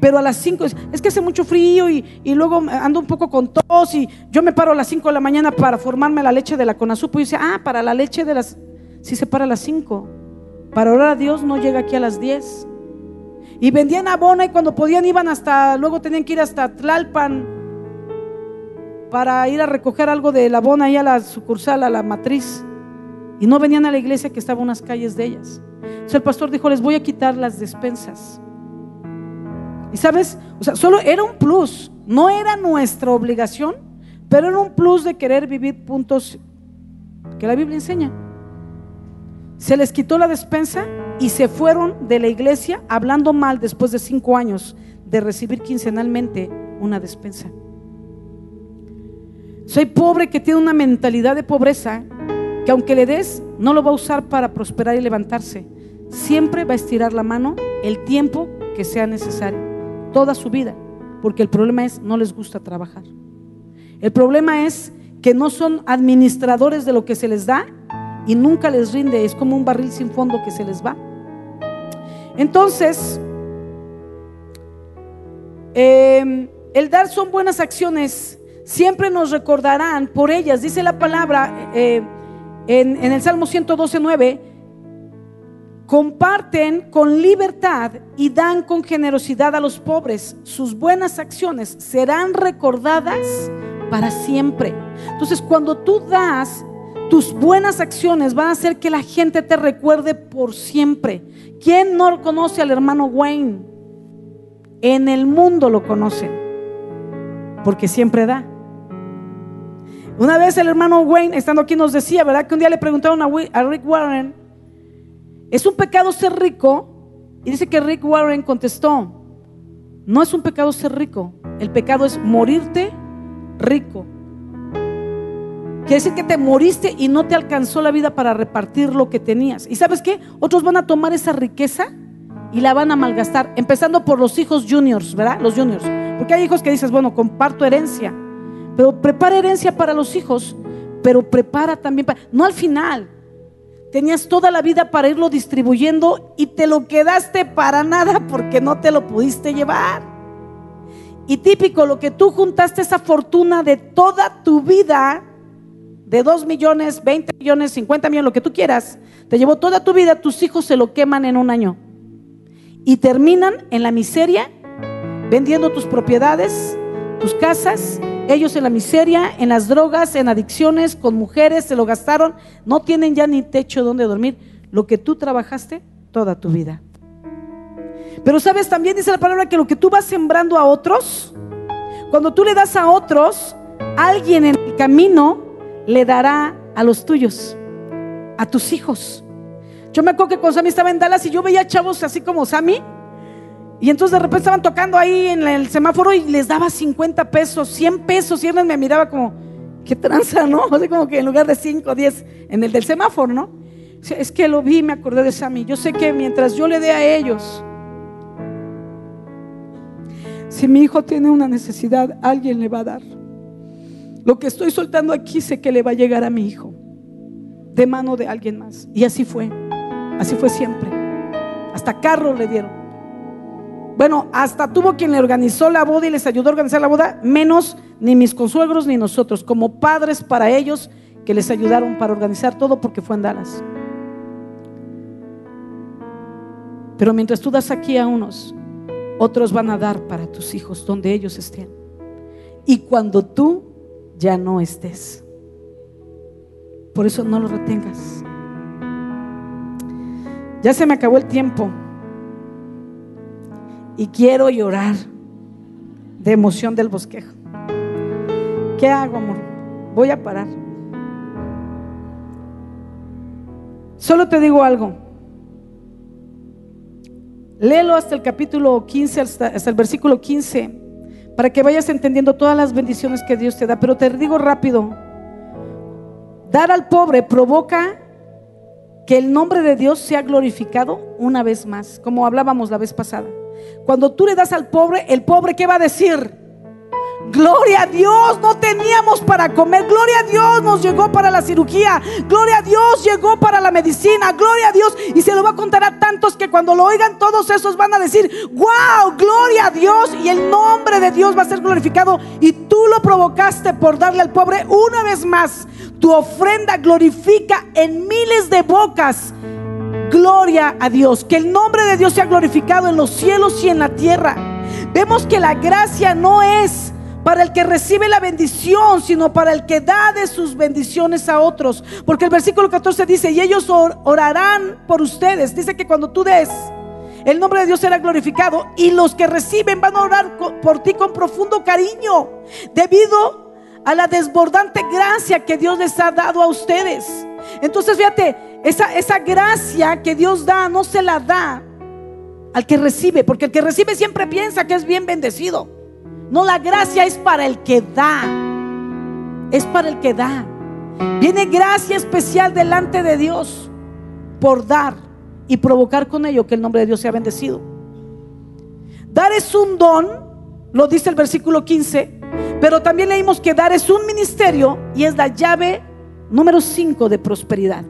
pero a las 5 es que hace mucho frío y, luego ando un poco con tos y yo me paro a las 5 de la mañana para formarme la leche de la Conasupo y dice, ah, para la leche de las, si se para a las 5, para orar a Dios no llega aquí a las 10. Y vendían abona y cuando podían iban hasta, luego tenían que ir hasta Tlalpan para ir a recoger algo de la abona ahí a la sucursal, a la matriz. Y no venían a la iglesia que estaba unas calles de ellas. Entonces el pastor dijo, les voy a quitar las despensas. Y sabes, o sea, solo era un plus, no era nuestra obligación, pero era un plus de querer vivir puntos que la Biblia enseña. Se les quitó la despensa y se fueron de la iglesia hablando mal después de cinco años de recibir quincenalmente una despensa. Soy pobre que tiene una mentalidad de pobreza que aunque le des, no lo va a usar para prosperar y levantarse. Siempre va a estirar la mano el tiempo que sea necesario toda su vida, porque el problema es no les gusta trabajar. El problema es que no son administradores de lo que se les da y nunca les rinde, es como un barril sin fondo que se les va. Entonces, em, el dar son buenas acciones, siempre nos recordarán por ellas, dice la palabra eh, en, en el Salmo 112, 9 comparten con libertad y dan con generosidad a los pobres. Sus buenas acciones serán recordadas para siempre. Entonces, cuando tú das, tus buenas acciones van a hacer que la gente te recuerde por siempre. ¿Quién no conoce al hermano Wayne? En el mundo lo conocen, porque siempre da. Una vez el hermano Wayne, estando aquí, nos decía, ¿verdad? Que un día le preguntaron a Rick Warren, ¿Es un pecado ser rico? Y dice que Rick Warren contestó, no es un pecado ser rico, el pecado es morirte rico. Quiere decir que te moriste y no te alcanzó la vida para repartir lo que tenías. ¿Y sabes qué? Otros van a tomar esa riqueza y la van a malgastar, empezando por los hijos juniors, ¿verdad? Los juniors. Porque hay hijos que dices, bueno, comparto herencia, pero prepara herencia para los hijos, pero prepara también para, no al final, Tenías toda la vida para irlo distribuyendo y te lo quedaste para nada porque no te lo pudiste llevar. Y típico, lo que tú juntaste esa fortuna de toda tu vida, de 2 millones, 20 millones, 50 millones, lo que tú quieras, te llevó toda tu vida, tus hijos se lo queman en un año. Y terminan en la miseria, vendiendo tus propiedades, tus casas, ellos en la miseria, en las drogas, en adicciones, con mujeres, se lo gastaron, no tienen ya ni techo donde dormir. Lo que tú trabajaste toda tu vida. Pero sabes, también dice la palabra que lo que tú vas sembrando a otros, cuando tú le das a otros, alguien en el camino le dará a los tuyos, a tus hijos. Yo me acuerdo que cuando Sammy estaba en Dallas y yo veía chavos así como Sammy, y entonces de repente estaban tocando ahí en el semáforo y les daba 50 pesos, 100 pesos. Y él me miraba como, qué tranza, ¿no? [LAUGHS] O como que en lugar de 5, 10 en el del semáforo, ¿no? es que lo vi me acordé de Sammy. Yo sé que mientras yo le dé a ellos, si mi hijo tiene una necesidad, alguien le va a dar. Lo que estoy soltando aquí sé que le va a llegar a mi hijo, de mano de alguien más. Y así fue, así fue siempre. Hasta carro le dieron. Bueno, hasta tuvo quien le organizó la boda y les ayudó a organizar la boda, menos ni mis consuegros ni nosotros, como padres para ellos que les ayudaron para organizar todo porque fue en Dallas. Pero mientras tú das aquí a unos, otros van a dar para tus hijos donde ellos estén. y cuando tú ya no estés. Por eso no lo retengas. Ya se me acabó el tiempo y quiero llorar de emoción del bosquejo. ¿Qué hago, amor? Voy a parar. Solo te digo algo. Léelo hasta el capítulo 15, hasta, el versículo 15, para que vayas entendiendo todas las bendiciones que Dios te da. Pero te digo rápido, dar al pobre provoca que el nombre de Dios sea glorificado una vez más, como hablábamos la vez pasada. Cuando tú le das al pobre, el pobre, ¿qué va a decir? Gloria a Dios, no teníamos para comer. Gloria a Dios, nos llegó para la cirugía. Gloria a Dios, llegó para la medicina. Gloria a Dios. Y se lo va a contar a tantos que cuando lo oigan todos esos van a decir, wow, gloria a Dios. Y el nombre de Dios va a ser glorificado. Y tú lo provocaste por darle al pobre una vez más. Tu ofrenda glorifica en miles de bocas Gloria a Dios. Que el nombre de Dios sea glorificado en los cielos y en la tierra. Vemos que la gracia no es para el que recibe la bendición, sino para el que da de sus bendiciones a otros. Porque el versículo 14 dice, y ellos orarán por ustedes. Dice que cuando tú des, el nombre de Dios será glorificado y los que reciben van a orar por ti con profundo cariño, debido a la desbordante gracia que Dios les ha dado a ustedes. Entonces, fíjate, esa, gracia que Dios da no se la da al que recibe, porque el que recibe siempre piensa que es bien bendecido. No, la gracia es para el que da. Es para el que da. Viene gracia especial delante de Dios por dar y provocar con ello que el nombre de Dios sea bendecido. Dar es un don, lo dice el versículo 15, pero también leímos que dar es un ministerio y es la llave número 5 de prosperidad.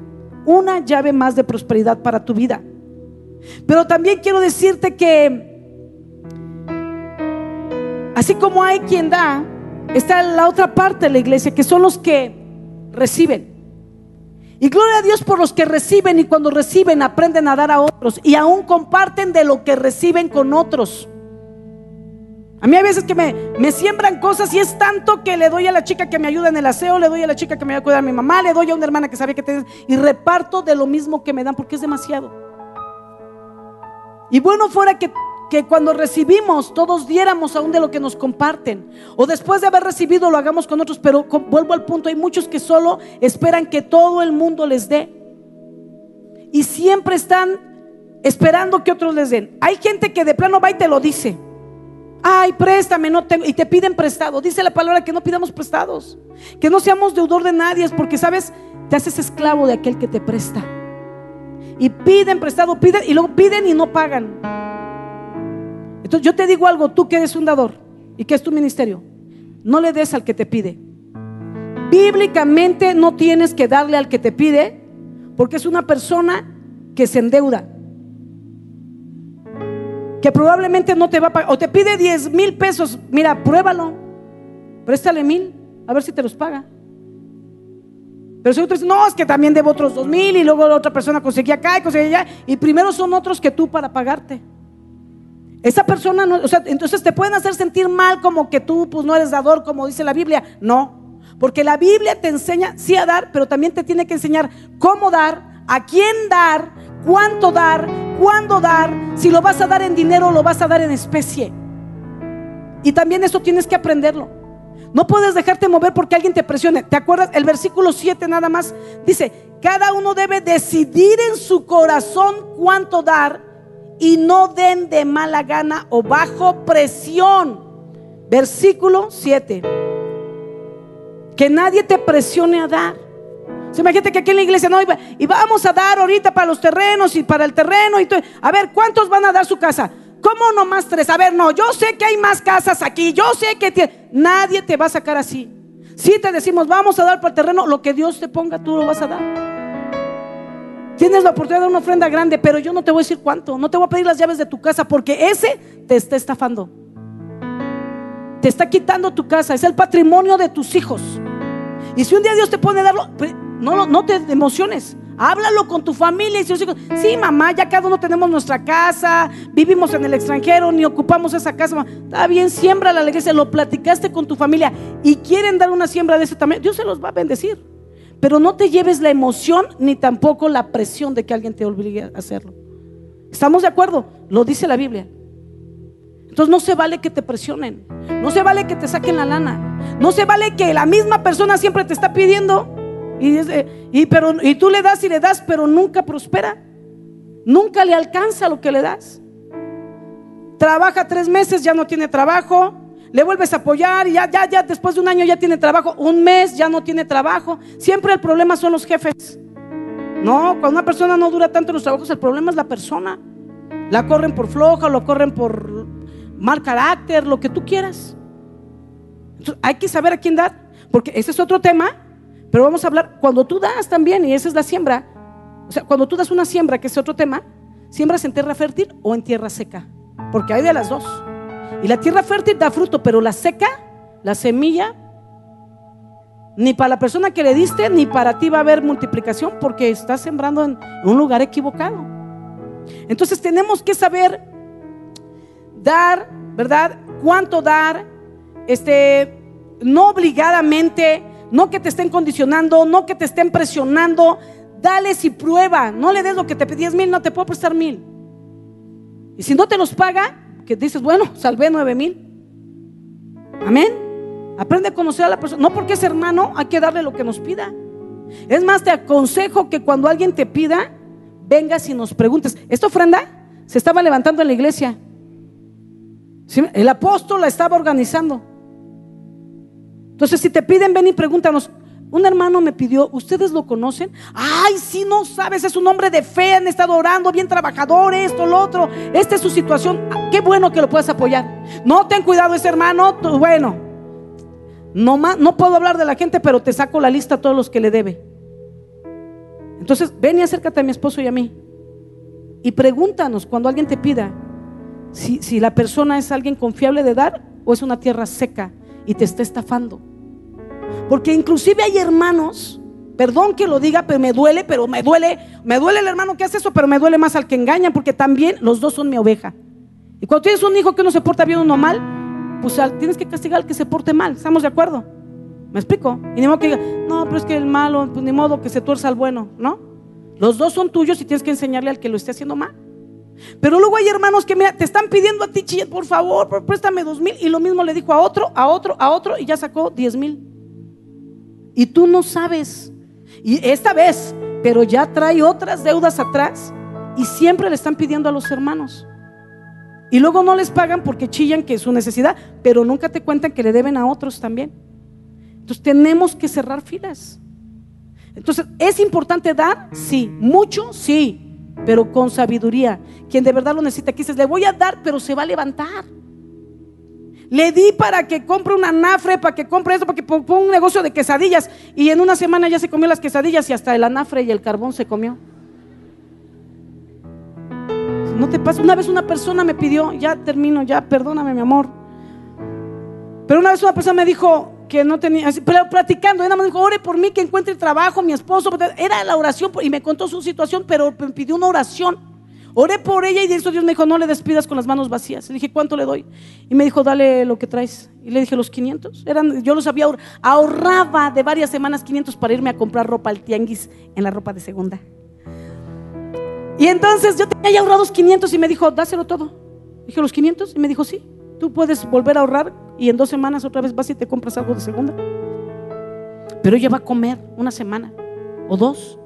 Una llave más de prosperidad para tu vida. Pero también quiero decirte que así como hay quien da, está la otra parte de la iglesia, que son los que reciben. Y gloria a Dios por los que reciben y cuando reciben aprenden a dar a otros y aún comparten de lo que reciben con otros. A mí hay veces que me, me, siembran cosas y es tanto que le doy a la chica que me ayuda en el aseo, le doy a la chica que me va a cuidar a mi mamá, le doy a una hermana que sabe que tienes y reparto de lo mismo que me dan porque es demasiado. Y bueno fuera que, que cuando recibimos todos diéramos aún de lo que nos comparten o después de haber recibido lo hagamos con otros, pero vuelvo al punto, hay muchos que solo esperan que todo el mundo les dé y siempre están esperando que otros les den. Hay gente que de plano va y te lo dice. Ay, préstame, no tengo. Y te piden prestado. Dice la palabra que no pidamos prestados. Que no seamos deudor de nadie, porque sabes, te haces esclavo de aquel que te presta. Y piden prestado, piden y luego piden y no pagan. Entonces yo te digo algo, tú que eres un dador y que es tu ministerio, no le des al que te pide. Bíblicamente no tienes que darle al que te pide porque es una persona que se endeuda que probablemente no te va a pagar, o te pide 10 mil pesos, mira, pruébalo, préstale mil, a ver si te los paga. Pero si otro dice, no, es que también debo otros dos mil y luego la otra persona conseguía acá y conseguía allá, y primero son otros que tú para pagarte. Esa persona no, o sea, entonces te pueden hacer sentir mal como que tú pues no eres dador, como dice la Biblia. No, porque la Biblia te enseña sí a dar, pero también te tiene que enseñar cómo dar, a quién dar, cuánto dar, cuándo dar, si lo vas a dar en dinero o lo vas a dar en especie. Y también eso tienes que aprenderlo. No puedes dejarte mover porque alguien te presione. ¿Te acuerdas? El versículo 7 nada más dice, cada uno debe decidir en su corazón cuánto dar y no den de mala gana o bajo presión. Versículo 7. Que nadie te presione a dar imagínate que aquí en la iglesia no y vamos a dar ahorita para los terrenos y para el terreno y todo. A ver, ¿cuántos van a dar su casa? ¿Cómo nomás tres? A ver, no, yo sé que hay más casas aquí, yo sé que nadie te va a sacar así. Si te decimos, vamos a dar para el terreno, lo que Dios te ponga, tú lo vas a dar. Tienes la oportunidad de dar una ofrenda grande, pero yo no te voy a decir cuánto. No te voy a pedir las llaves de tu casa porque ese te está estafando. Te está quitando tu casa. Es el patrimonio de tus hijos. Y si un día Dios te pone a darlo, no, no te emociones. Háblalo con tu familia y sus hijos. Sí, mamá, ya cada uno tenemos nuestra casa, vivimos en el extranjero, ni ocupamos esa casa. Está bien, siembra la alegría. Lo platicaste con tu familia y quieren dar una siembra de ese tamaño. Dios se los va a bendecir. Pero no te lleves la emoción ni tampoco la presión de que alguien te obligue a hacerlo. ¿Estamos de acuerdo? Lo dice la Biblia. Entonces no se vale que te presionen. No se vale que te saquen la lana. No se vale que la misma persona siempre te está pidiendo y, pero, y tú le das y le das, pero nunca prospera. Nunca le alcanza lo que le das. Trabaja tres meses, ya no tiene trabajo. Le vuelves a apoyar y ya, ya, ya, después de un año ya tiene trabajo. Un mes ya no tiene trabajo. Siempre el problema son los jefes. No, cuando una persona no dura tanto en los trabajos, el problema es la persona. La corren por floja, lo corren por mal carácter, lo que tú quieras. hay que saber a quién dar, porque ese es otro tema pero vamos a hablar, cuando tú das también, y esa es la siembra, o sea, cuando tú das una siembra, que es otro tema, siembras en tierra fértil o en tierra seca, porque hay de las dos. Y la tierra fértil da fruto, pero la seca, la semilla, ni para la persona que le diste, ni para ti va a haber multiplicación, porque estás sembrando en un lugar equivocado. Entonces tenemos que saber dar, ¿verdad? Cuánto dar, este, no obligadamente no que te estén condicionando, no que te estén presionando. Dale y prueba. No le des lo que te pedías mil, no te puedo prestar mil. Y si no te los paga, que dices, bueno, salvé nueve mil. Amén. Aprende a conocer a la persona. No porque es hermano, hay que darle lo que nos pida. Es más, te aconsejo que cuando alguien te pida, vengas y nos preguntes. ¿Esta ofrenda se estaba levantando en la iglesia? El apóstol la estaba organizando. Entonces, si te piden, ven y pregúntanos. Un hermano me pidió, ¿ustedes lo conocen? Ay, si no sabes, es un hombre de fe, han estado orando, bien trabajador, esto, lo otro. Esta es su situación. Ah, qué bueno que lo puedas apoyar. No ten cuidado ese hermano, bueno. No, no puedo hablar de la gente, pero te saco la lista a todos los que le debe. Entonces, ven y acércate a mi esposo y a mí. Y pregúntanos cuando alguien te pida si, si la persona es alguien confiable de dar o es una tierra seca y te está estafando. Porque inclusive hay hermanos, perdón que lo diga, pero me duele, pero me duele, me duele el hermano que hace eso, pero me duele más al que engaña, porque también los dos son mi oveja. Y cuando tienes un hijo que no se porta bien o no mal, pues tienes que castigar al que se porte mal, ¿estamos de acuerdo? ¿Me explico? Y ni modo que diga, no, pero es que el malo, pues ni modo que se tuerza al bueno, ¿no? Los dos son tuyos y tienes que enseñarle al que lo esté haciendo mal. Pero luego hay hermanos que te están pidiendo a ti, por favor, préstame dos mil. Y lo mismo le dijo a otro, a otro, a otro, y ya sacó diez mil. Y tú no sabes. Y esta vez, pero ya trae otras deudas atrás. Y siempre le están pidiendo a los hermanos. Y luego no les pagan porque chillan que es su necesidad, pero nunca te cuentan que le deben a otros también. Entonces tenemos que cerrar filas. Entonces, ¿es importante dar? Sí. ¿Mucho? Sí pero con sabiduría. Quien de verdad lo necesita, aquí dices, le voy a dar, pero se va a levantar. Le di para que compre una anafre, para que compre eso, para que ponga un negocio de quesadillas. Y en una semana ya se comió las quesadillas y hasta el anafre y el carbón se comió. No te pasa. Una vez una persona me pidió, ya termino, ya perdóname mi amor. Pero una vez una persona me dijo, que no tenía, pero platicando, ella me dijo, ore por mí que encuentre trabajo, mi esposo, era la oración y me contó su situación, pero me pidió una oración. Oré por ella y de eso Dios me dijo, no le despidas con las manos vacías. Le dije, ¿cuánto le doy? Y me dijo, dale lo que traes. Y le dije, los 500. Eran, yo los había ahorraba de varias semanas 500 para irme a comprar ropa al tianguis en la ropa de segunda. Y entonces yo tenía ya ahorrados 500 y me dijo, dáselo todo. Dije, ¿los 500? Y me dijo, sí. Tú puedes volver a ahorrar y en dos semanas otra vez vas y te compras algo de segunda. Pero ella va a comer una semana o dos.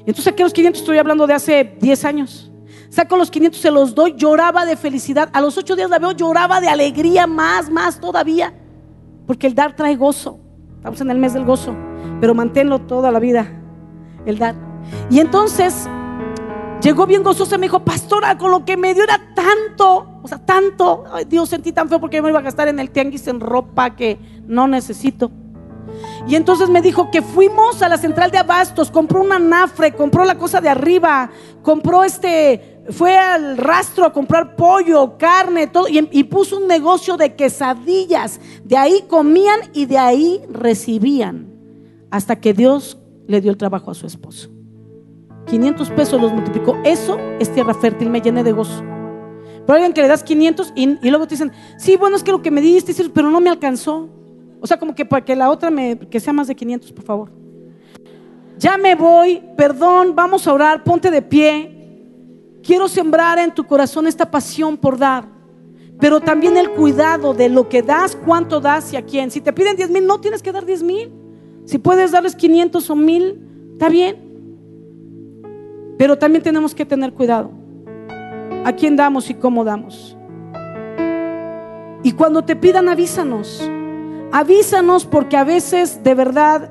Entonces saqué los 500, estoy hablando de hace 10 años. Saco los 500, se los doy, lloraba de felicidad. A los ocho días la veo, lloraba de alegría, más, más todavía. Porque el dar trae gozo. Estamos en el mes del gozo. Pero manténlo toda la vida, el dar. Y entonces Llegó bien gozosa me dijo, pastora, con lo que me dio era tanto, o sea, tanto. Dios, sentí tan feo porque me iba a gastar en el tianguis en ropa que no necesito. Y entonces me dijo que fuimos a la central de abastos, compró una nafre, compró la cosa de arriba, compró este, fue al rastro a comprar pollo, carne, todo, y, y puso un negocio de quesadillas. De ahí comían y de ahí recibían, hasta que Dios le dio el trabajo a su esposo. 500 pesos los multiplicó. Eso es tierra fértil, me llené de gozo. Pero alguien que le das 500 y, luego te dicen, sí, bueno, es que lo que me diste, pero no me alcanzó. O sea, como que para que la otra me, que sea más de 500, por favor. Ya me voy, perdón, vamos a orar, ponte de pie. Quiero sembrar en tu corazón esta pasión por dar, pero también el cuidado de lo que das, cuánto das y a quién. Si te piden 10 mil, no tienes que dar 10 mil. Si puedes darles 500 o mil, está bien. Pero también tenemos que tener cuidado. ¿A quién damos y cómo damos? Y cuando te pidan, avísanos. Avísanos porque a veces de verdad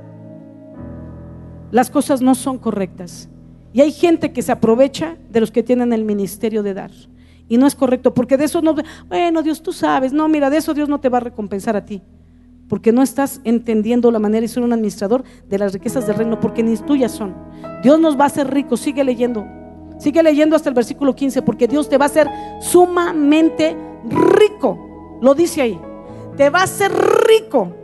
las cosas no son correctas. Y hay gente que se aprovecha de los que tienen el ministerio de dar. Y no es correcto, porque de eso no, bueno, Dios, tú sabes, no, mira, de eso Dios no te va a recompensar a ti. Porque no estás entendiendo la manera de ser un administrador de las riquezas del reino, porque ni tuyas son. Dios nos va a hacer ricos, sigue leyendo. Sigue leyendo hasta el versículo 15, porque Dios te va a hacer sumamente rico. Lo dice ahí. Te va a hacer rico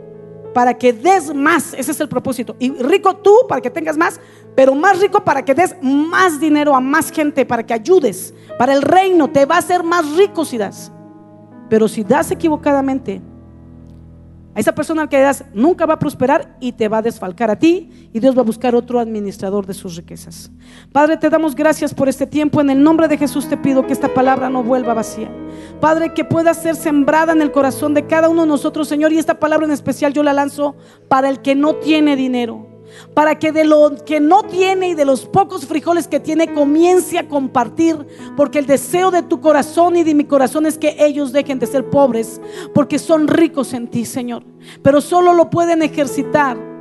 para que des más. Ese es el propósito. Y rico tú para que tengas más, pero más rico para que des más dinero a más gente, para que ayudes. Para el reino te va a hacer más rico si das. Pero si das equivocadamente, a esa persona que das nunca va a prosperar y te va a desfalcar a ti y Dios va a buscar otro administrador de sus riquezas. Padre, te damos gracias por este tiempo. En el nombre de Jesús te pido que esta palabra no vuelva vacía. Padre, que pueda ser sembrada en el corazón de cada uno de nosotros, Señor. Y esta palabra en especial yo la lanzo para el que no tiene dinero para que de lo que no tiene y de los pocos frijoles que tiene comience a compartir, porque el deseo de tu corazón y de mi corazón es que ellos dejen de ser pobres, porque son ricos en ti, Señor. Pero solo lo pueden ejercitar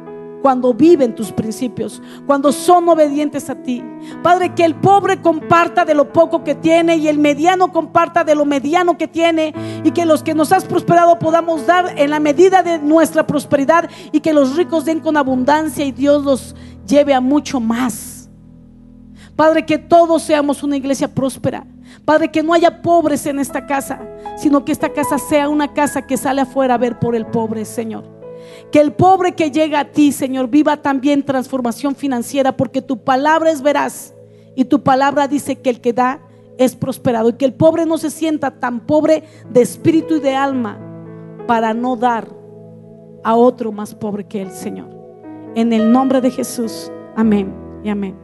cuando viven tus principios, cuando son obedientes a ti. Padre, que el pobre comparta de lo poco que tiene y el mediano comparta de lo mediano que tiene y que los que nos has prosperado podamos dar en la medida de nuestra prosperidad y que los ricos den con abundancia y Dios los lleve a mucho más. Padre, que todos seamos una iglesia próspera. Padre, que no haya pobres en esta casa, sino que esta casa sea una casa que sale afuera a ver por el pobre, Señor. Que el pobre que llega a ti, Señor, viva también transformación financiera, porque tu palabra es veraz y tu palabra dice que el que da es prosperado y que el pobre no se sienta tan pobre de espíritu y de alma para no dar a otro más pobre que el Señor. En el nombre de Jesús. Amén y amén.